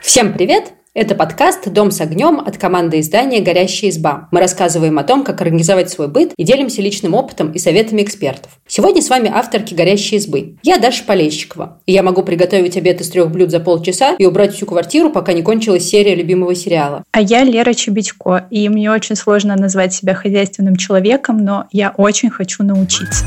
Всем привет! Это подкаст «Дом с огнем» от команды издания «Горящая изба». Мы рассказываем о том, как организовать свой быт и делимся личным опытом и советами экспертов. Сегодня с вами авторки «Горящей избы». Я Даша Полещикова. И я могу приготовить обед из трех блюд за полчаса и убрать всю квартиру, пока не кончилась серия любимого сериала. А я Лера Чебедько. И мне очень сложно назвать себя хозяйственным человеком, но я очень хочу научиться.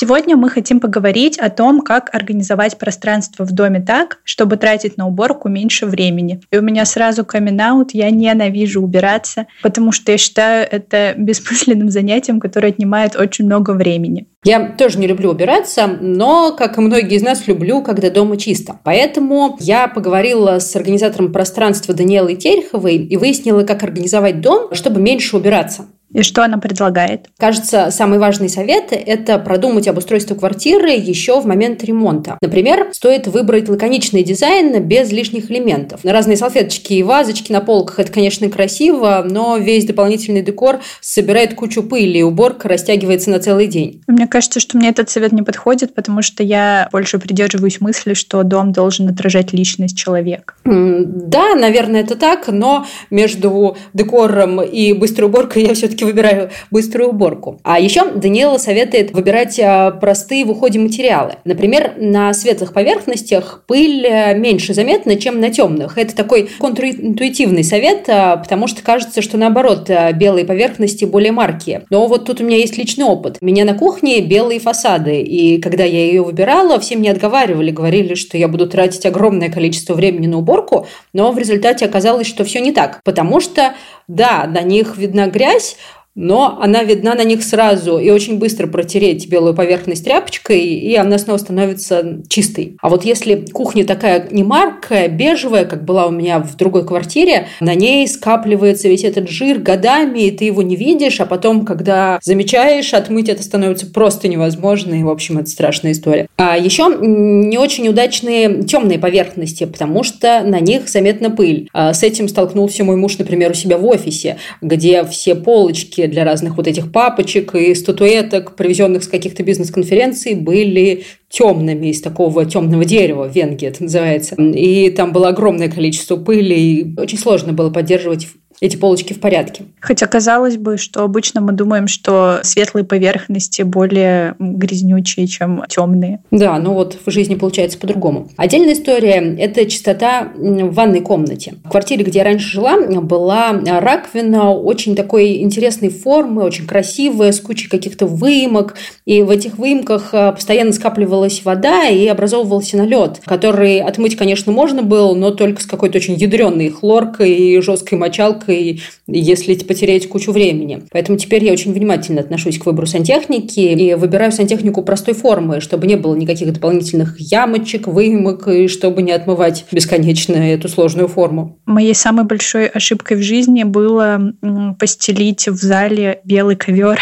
Сегодня мы хотим поговорить о том, как организовать пространство в доме так, чтобы тратить на уборку меньше времени. И у меня сразу камин я ненавижу убираться, потому что я считаю это бессмысленным занятием, которое отнимает очень много времени. Я тоже не люблю убираться, но, как и многие из нас, люблю, когда дома чисто. Поэтому я поговорила с организатором пространства Даниэлой Тереховой и выяснила, как организовать дом, чтобы меньше убираться. И что она предлагает? Кажется, самый важный совет – это продумать обустройство квартиры еще в момент ремонта. Например, стоит выбрать лаконичный дизайн без лишних элементов. Разные салфеточки и вазочки на полках – это, конечно, красиво, но весь дополнительный декор собирает кучу пыли, и уборка растягивается на целый день. Мне кажется, что мне этот совет не подходит, потому что я больше придерживаюсь мысли, что дом должен отражать личность человека. Да, наверное, это так, но между декором и быстрой уборкой я все-таки все-таки выбираю быструю уборку. А еще Даниэла советует выбирать а, простые в уходе материалы. Например, на светлых поверхностях пыль э, меньше заметна, чем на темных. Это такой контринтуитивный совет, а, потому что кажется, что наоборот, а, белые поверхности более маркие. Но вот тут у меня есть личный опыт. У меня на кухне белые фасады, и когда я ее выбирала, все мне отговаривали, говорили, что я буду тратить огромное количество времени на уборку, но в результате оказалось, что все не так, потому что, да, на них видна грязь, но она видна на них сразу, и очень быстро протереть белую поверхность тряпочкой, и она снова становится чистой. А вот если кухня такая не маркая, бежевая, как была у меня в другой квартире, на ней скапливается весь этот жир годами, и ты его не видишь, а потом, когда замечаешь, отмыть это становится просто невозможно, и, в общем, это страшная история. А еще не очень удачные темные поверхности, потому что на них заметна пыль. А с этим столкнулся мой муж, например, у себя в офисе, где все полочки для разных вот этих папочек и статуэток, привезенных с каких-то бизнес-конференций, были темными, из такого темного дерева, венги это называется. И там было огромное количество пыли, и очень сложно было поддерживать эти полочки в порядке. Хотя казалось бы, что обычно мы думаем, что светлые поверхности более грязнючие, чем темные. Да, но вот в жизни получается по-другому. Отдельная история – это чистота в ванной комнате. В квартире, где я раньше жила, была раковина очень такой интересной формы, очень красивая, с кучей каких-то выемок. И в этих выемках а, постоянно скапливалась вода и образовывался налет, который отмыть, конечно, можно было, но только с какой-то очень ядреной хлоркой и жесткой мочалкой и если потерять кучу времени. Поэтому теперь я очень внимательно отношусь к выбору сантехники и выбираю сантехнику простой формы, чтобы не было никаких дополнительных ямочек, выемок, и чтобы не отмывать бесконечно эту сложную форму. Моей самой большой ошибкой в жизни было постелить в зале белый ковер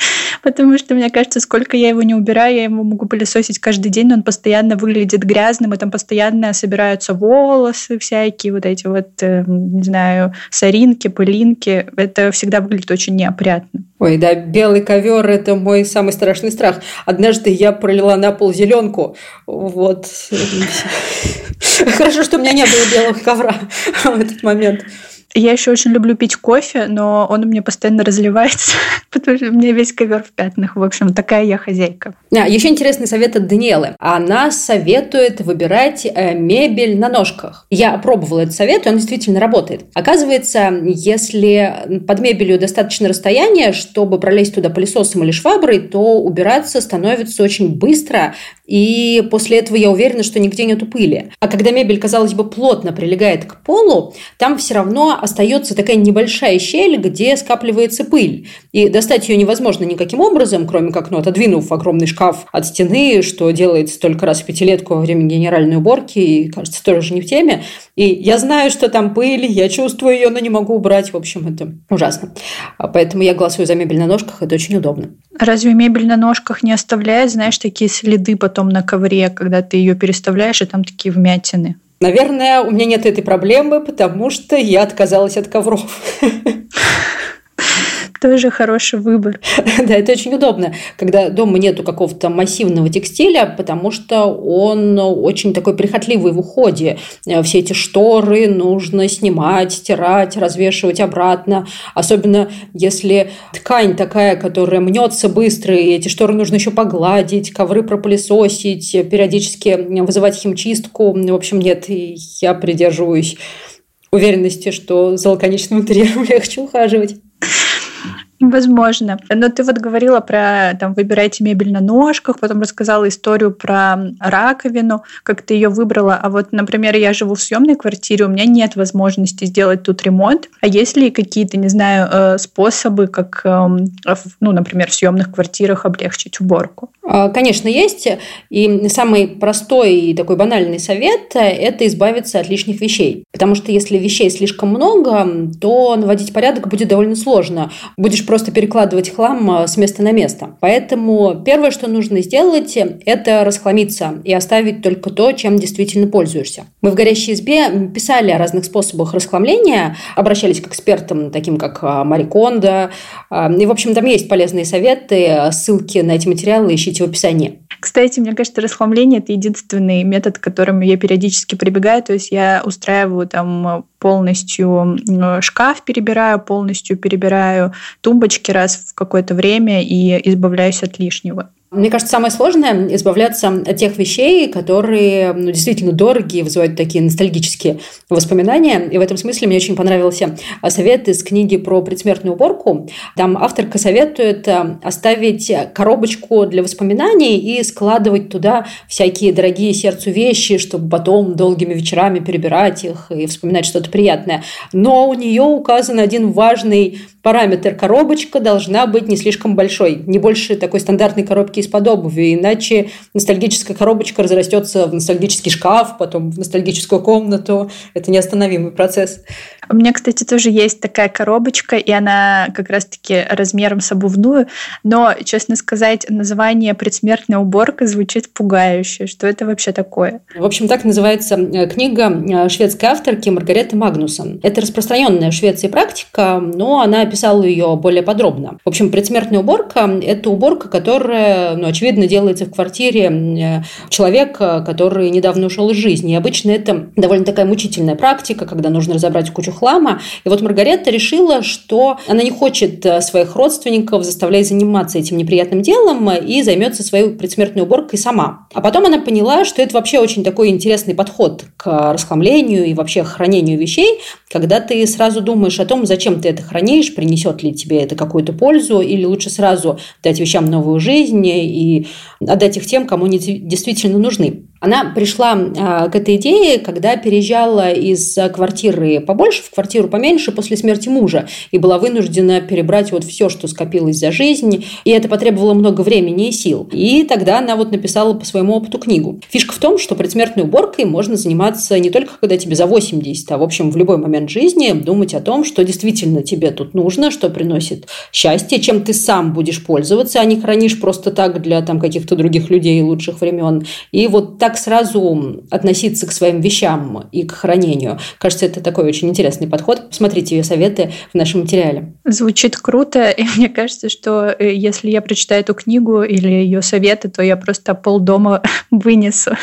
потому что, мне кажется, сколько я его не убираю, я его могу пылесосить каждый день, но он постоянно выглядит грязным, и там постоянно собираются волосы всякие, вот эти вот, э, не знаю, соринки, пылинки. Это всегда выглядит очень неопрятно. Ой, да, белый ковер – это мой самый страшный страх. Однажды я пролила на пол зеленку, вот. Хорошо, что у меня не было белого ковра в этот момент. Я еще очень люблю пить кофе, но он у меня постоянно разливается, потому что у меня весь ковер в пятнах. В общем, такая я хозяйка. А, еще интересный совет от Даниэлы. Она советует выбирать э, мебель на ножках. Я пробовала этот совет, и он действительно работает. Оказывается, если под мебелью достаточно расстояния, чтобы пролезть туда пылесосом или шваброй, то убираться становится очень быстро, и после этого я уверена, что нигде нету пыли. А когда мебель, казалось бы, плотно прилегает к полу, там все равно остается такая небольшая щель, где скапливается пыль. И достать ее невозможно никаким образом, кроме как ну, отодвинув огромный шкаф от стены, что делается только раз в пятилетку во время генеральной уборки, и, кажется, тоже не в теме. И я знаю, что там пыль, я чувствую ее, но не могу убрать. В общем, это ужасно. А поэтому я голосую за мебель на ножках, это очень удобно. Разве мебель на ножках не оставляет, знаешь, такие следы потом на ковре, когда ты ее переставляешь, и там такие вмятины. Наверное, у меня нет этой проблемы, потому что я отказалась от ковров. Тоже хороший выбор. Да, это очень удобно, когда дома нету какого-то массивного текстиля, потому что он очень такой прихотливый в уходе. Все эти шторы нужно снимать, стирать, развешивать обратно. Особенно если ткань такая, которая мнется быстро, и эти шторы нужно еще погладить, ковры пропылесосить, периодически вызывать химчистку. В общем, нет, я придерживаюсь уверенности, что за лаконичным интерьером легче ухаживать. Возможно. Но ты вот говорила про там выбирайте мебель на ножках, потом рассказала историю про раковину, как ты ее выбрала. А вот, например, я живу в съемной квартире, у меня нет возможности сделать тут ремонт. А есть ли какие-то, не знаю, э, способы, как, эм, ну, например, в съемных квартирах облегчить уборку? А, конечно, есть. И самый простой и такой банальный совет – это избавиться от лишних вещей. Потому что если вещей слишком много, то наводить порядок будет довольно сложно. Будешь просто перекладывать хлам а, с места на место. Поэтому первое, что нужно сделать, это расхламиться и оставить только то, чем действительно пользуешься. Мы в «Горящей избе» писали о разных способах расхламления, обращались к экспертам, таким как а, Мари Кондо. А, и, в общем, там есть полезные советы, ссылки на эти материалы ищите в описании. Кстати, мне кажется, расхламление – это единственный метод, к которому я периодически прибегаю. То есть я устраиваю там полностью шкаф перебираю, полностью перебираю тумбочки раз в какое-то время и избавляюсь от лишнего. Мне кажется, самое сложное – избавляться от тех вещей, которые ну, действительно дорогие, вызывают такие ностальгические воспоминания. И в этом смысле мне очень понравился совет из книги про предсмертную уборку. Там авторка советует э, оставить коробочку для воспоминаний и складывать туда всякие дорогие сердцу вещи, чтобы потом долгими вечерами перебирать их и вспоминать что-то приятное. Но у нее указан один важный параметр. Коробочка должна быть не слишком большой, не больше такой стандартной коробки из-под обуви, иначе ностальгическая коробочка разрастется в ностальгический шкаф, потом в ностальгическую комнату. Это неостановимый процесс. У меня, кстати, тоже есть такая коробочка, и она как раз-таки размером с обувную, но, честно сказать, название «Предсмертная уборка» звучит пугающе. Что это вообще такое? В общем, так называется э, книга э, шведской авторки Маргареты Магнусон. Это распространенная в Швеции практика, но она описала ее более подробно. В общем, предсмертная уборка – это уборка, которая, ну, очевидно, делается в квартире э, человека, который недавно ушел из жизни. И обычно это довольно такая мучительная практика, когда нужно разобрать кучу хлама. И вот Маргарета решила, что она не хочет э, своих родственников заставлять заниматься этим неприятным делом и займется своей предсмертной уборкой сама. А потом она поняла, что это вообще очень такой интересный подход к расхламлению и вообще хранению вещей, когда ты сразу думаешь о том, зачем ты это хранишь, принесет ли тебе это какую-то пользу, или лучше сразу дать вещам новую жизнь и отдать их тем, кому они действительно нужны. Она пришла а, к этой идее, когда переезжала из квартиры побольше в квартиру поменьше после смерти мужа и была вынуждена перебрать вот все, что скопилось за жизнь, и это потребовало много времени и сил. И тогда она вот написала по своему опыту книгу. Фишка в том, что предсмертной уборкой можно заниматься не только когда тебе за 80, а в общем в любой момент жизни думать о том, что действительно тебе тут нужно, что приносит счастье, чем ты сам будешь пользоваться, а не хранишь просто так для там каких-то других людей лучших времен. И вот так так сразу относиться к своим вещам и к хранению. Кажется, это такой очень интересный подход. Посмотрите ее советы в нашем материале. Звучит круто, и мне кажется, что э, если я прочитаю эту книгу или ее советы, то я просто пол дома вынесу.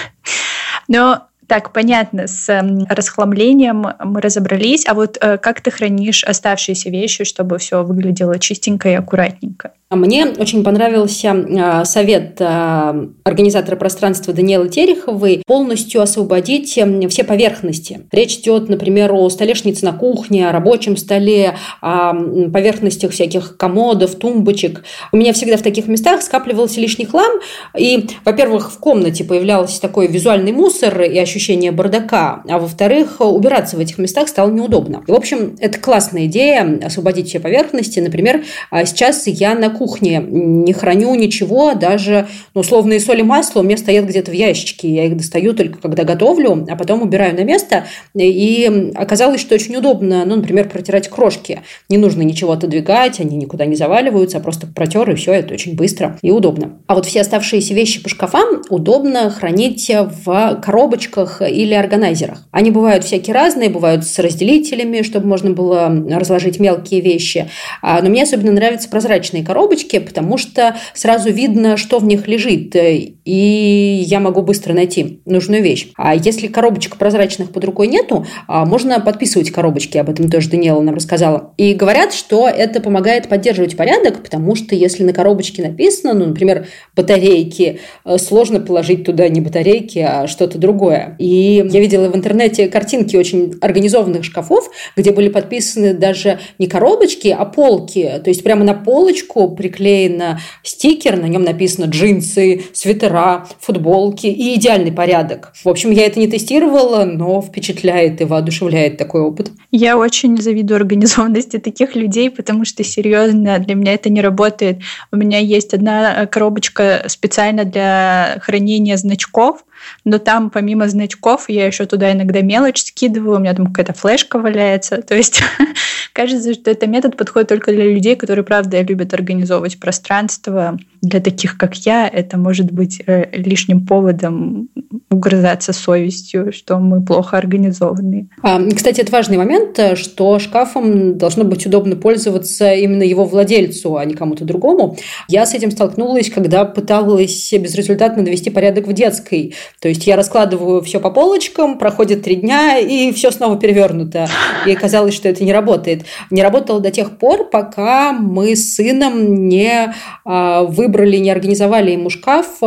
Но так, понятно, с эм, расхламлением мы разобрались. А вот э, как ты хранишь оставшиеся вещи, чтобы все выглядело чистенько и аккуратненько? Мне очень понравился а, совет а, организатора пространства Даниэлы Тереховой полностью освободить все поверхности. Речь идет, например, о столешнице на кухне, о рабочем столе, о поверхностях всяких комодов, тумбочек. У меня всегда в таких местах скапливался лишний хлам. И, во-первых, в комнате появлялся такой визуальный мусор и ощущение бардака, а во-вторых, убираться в этих местах стало неудобно. И, в общем, это классная идея освободить все поверхности. Например, а, сейчас я на кухне не храню ничего, даже ну, условные соли масло у меня стоят где-то в ящике. Я их достаю только когда готовлю, а потом убираю на место. И оказалось, что очень удобно, ну, например, протирать крошки. Не нужно ничего отодвигать, они никуда не заваливаются, а просто протер, и все, это очень быстро и удобно. А вот все оставшиеся вещи по шкафам удобно хранить в коробочках коробочках или органайзерах. Они бывают всякие разные, бывают с разделителями, чтобы можно было разложить мелкие вещи. А, но мне особенно нравятся прозрачные коробочки, потому что сразу видно, что в них лежит, и я могу быстро найти нужную вещь. А если коробочек прозрачных под рукой нету, а, можно подписывать коробочки, об этом тоже Даниэла нам рассказала. И говорят, что это помогает поддерживать порядок, потому что если на коробочке написано, ну, например, батарейки, э, сложно положить туда не батарейки, а что-то другое. И я видела в интернете картинки очень организованных шкафов, где были подписаны даже не коробочки, а полки. То есть прямо на полочку приклеен стикер, на нем написано джинсы, свитера, футболки и идеальный порядок. В общем, я это не тестировала, но впечатляет и воодушевляет такой опыт. Я очень завидую организованности таких людей, потому что, серьезно, для меня это не работает. У меня есть одна коробочка специально для хранения значков, но там помимо значков я еще туда иногда мелочь скидываю, у меня там какая-то флешка валяется. То есть кажется, что этот метод подходит только для людей, которые, правда, любят организовывать пространство. Для таких, как я, это может быть э, лишним поводом угрызаться совестью, что мы плохо организованы. А, кстати, это важный момент, что шкафом должно быть удобно пользоваться именно его владельцу, а не кому-то другому. Я с этим столкнулась, когда пыталась безрезультатно навести порядок в детской. То есть я раскладываю все по полочкам, проходит три дня, и все снова перевернуто. И казалось, что это не работает. Не работало до тех пор, пока мы с сыном не а, выбрали, не организовали ему шкаф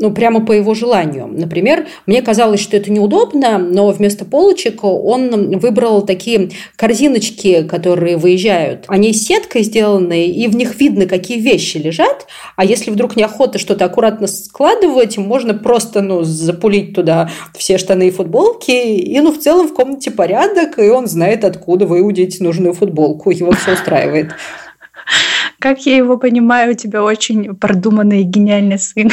ну, прямо по его желанию. Например, мне казалось, что это неудобно, но вместо полочек он выбрал такие корзиночки, которые выезжают. Они сеткой сделаны, и в них видно, какие вещи лежат. А если вдруг неохота что-то аккуратно складывать, можно просто ну, запулить туда все штаны и футболки, и ну, в целом в комнате порядок, и он знает, откуда выудить нужную футболку. Его все устраивает. Как я его понимаю, у тебя очень продуманный и гениальный сын.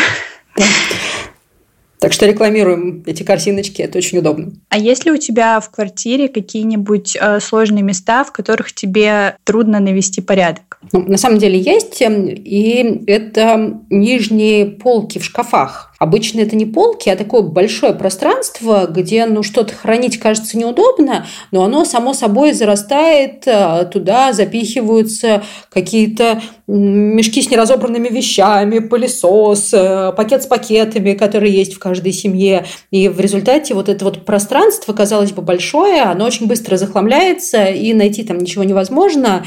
Так что рекламируем эти корзиночки, это очень удобно. А есть ли у тебя в квартире какие-нибудь э, сложные места, в которых тебе трудно навести порядок? Ну, на самом деле есть, эм, и это нижние полки в шкафах. Обычно это не полки, а такое большое пространство, где ну, что-то хранить кажется неудобно, но оно само собой зарастает, а туда запихиваются какие-то мешки с неразобранными вещами, пылесос, э, пакет с пакетами, которые есть в каждой семье. И в результате вот это вот пространство, казалось бы, большое, оно очень быстро захламляется, и найти там ничего невозможно.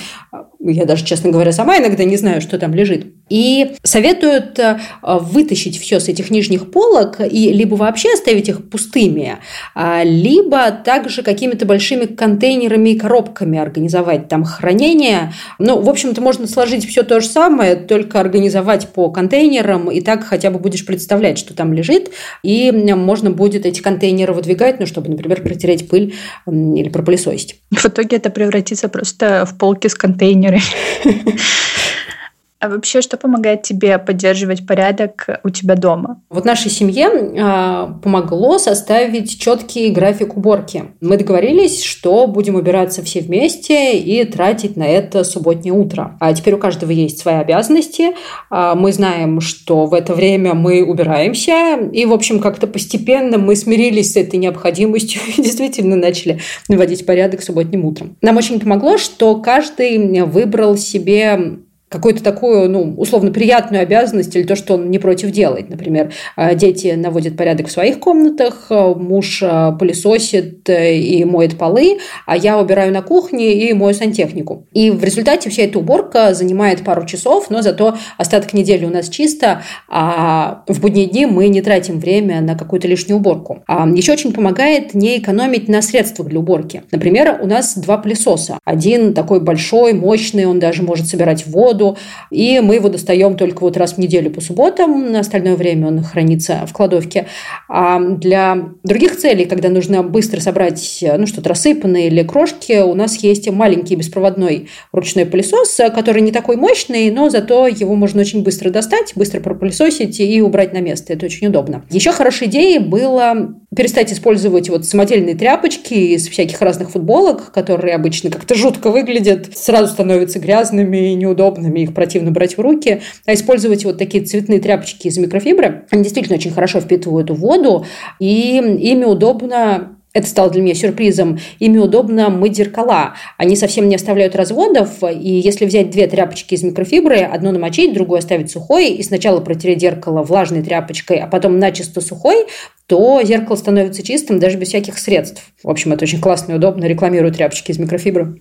Я даже, честно говоря, сама иногда не знаю, что там лежит. И советуют э, вытащить все с этих нижних полок и либо вообще оставить их пустыми, а, либо также какими-то большими контейнерами и коробками организовать там хранение. Ну, в общем-то, можно сложить все то же самое, только организовать по контейнерам, и так хотя бы будешь представлять, что там лежит, и можно будет эти контейнеры выдвигать, ну, чтобы, например, протереть пыль или пропылесосить. В итоге это превратится просто в полки с контейнерами. 夜 А вообще, что помогает тебе поддерживать порядок у тебя дома? Вот нашей семье э, помогло составить четкий график уборки. Мы договорились, что будем убираться все вместе и тратить на это субботнее утро. А теперь у каждого есть свои обязанности. Э, мы знаем, что в это время мы убираемся. И, в общем, как-то постепенно мы смирились с этой необходимостью и действительно начали наводить порядок субботним утром. Нам очень помогло, что каждый выбрал себе какую-то такую, ну, условно приятную обязанность или то, что он не против делать. Например, э, дети наводят порядок в своих комнатах, э, муж э, пылесосит и моет полы, а я убираю на кухне и мою сантехнику. И в результате вся эта уборка занимает пару часов, но зато остаток недели у нас чисто, а в будние дни мы не тратим время на какую-то лишнюю уборку. А еще очень помогает не экономить на средствах для уборки. Например, у нас два пылесоса. Один такой большой, мощный, он даже может собирать воду, воду, и мы его достаем только вот раз в неделю по субботам, на остальное время он хранится в кладовке. А для других целей, когда нужно быстро собрать ну, что-то рассыпанное или крошки, у нас есть маленький беспроводной ручной пылесос, который не такой мощный, но зато его можно очень быстро достать, быстро пропылесосить и убрать на место. Это очень удобно. Еще хорошей идеей было перестать использовать вот самодельные тряпочки из всяких разных футболок, которые обычно как-то жутко выглядят, сразу становятся грязными и неудобными, их противно брать в руки, а использовать вот такие цветные тряпочки из микрофибры. Они действительно очень хорошо впитывают воду, и ими удобно это стало для меня сюрпризом. Ими удобно мыть зеркала. Они совсем не оставляют разводов, и если взять две тряпочки из микрофибры, одну намочить, другую оставить сухой, и сначала протереть зеркало влажной тряпочкой, а потом начисто сухой, то зеркало становится чистым даже без всяких средств. В общем, это очень классно и удобно. Рекламирую тряпочки из микрофибры.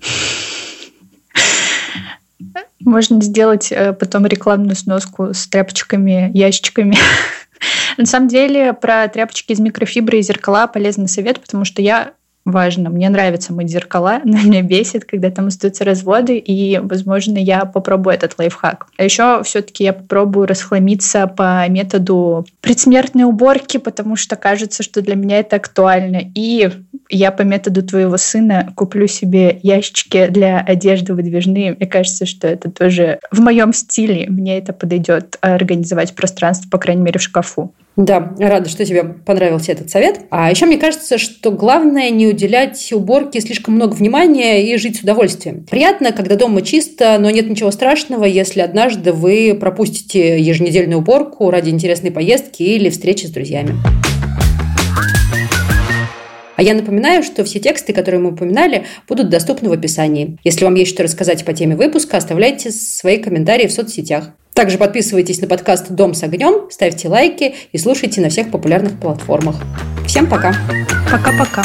Можно сделать э, потом рекламную сноску с тряпочками, ящичками. На самом деле про тряпочки из микрофибры и зеркала полезный совет, потому что я важно. Мне нравится мыть зеркала, но меня бесит, когда там остаются разводы, и, возможно, я попробую этот лайфхак. А еще все-таки я попробую расхламиться по методу предсмертной уборки, потому что кажется, что для меня это актуально. И я по методу твоего сына куплю себе ящички для одежды выдвижные. Мне кажется, что это тоже в моем стиле. Мне это подойдет организовать пространство, по крайней мере, в шкафу. Да, рада, что тебе понравился этот совет. А еще мне кажется, что главное не уделять уборке слишком много внимания и жить с удовольствием. Приятно, когда дома чисто, но нет ничего страшного, если однажды вы пропустите еженедельную уборку ради интересной поездки или встречи с друзьями. А я напоминаю, что все тексты, которые мы упоминали, будут доступны в описании. Если вам есть что рассказать по теме выпуска, оставляйте свои комментарии в соцсетях. Также подписывайтесь на подкаст «Дом с огнем», ставьте лайки и слушайте на всех популярных платформах. Всем пока! Пока-пока!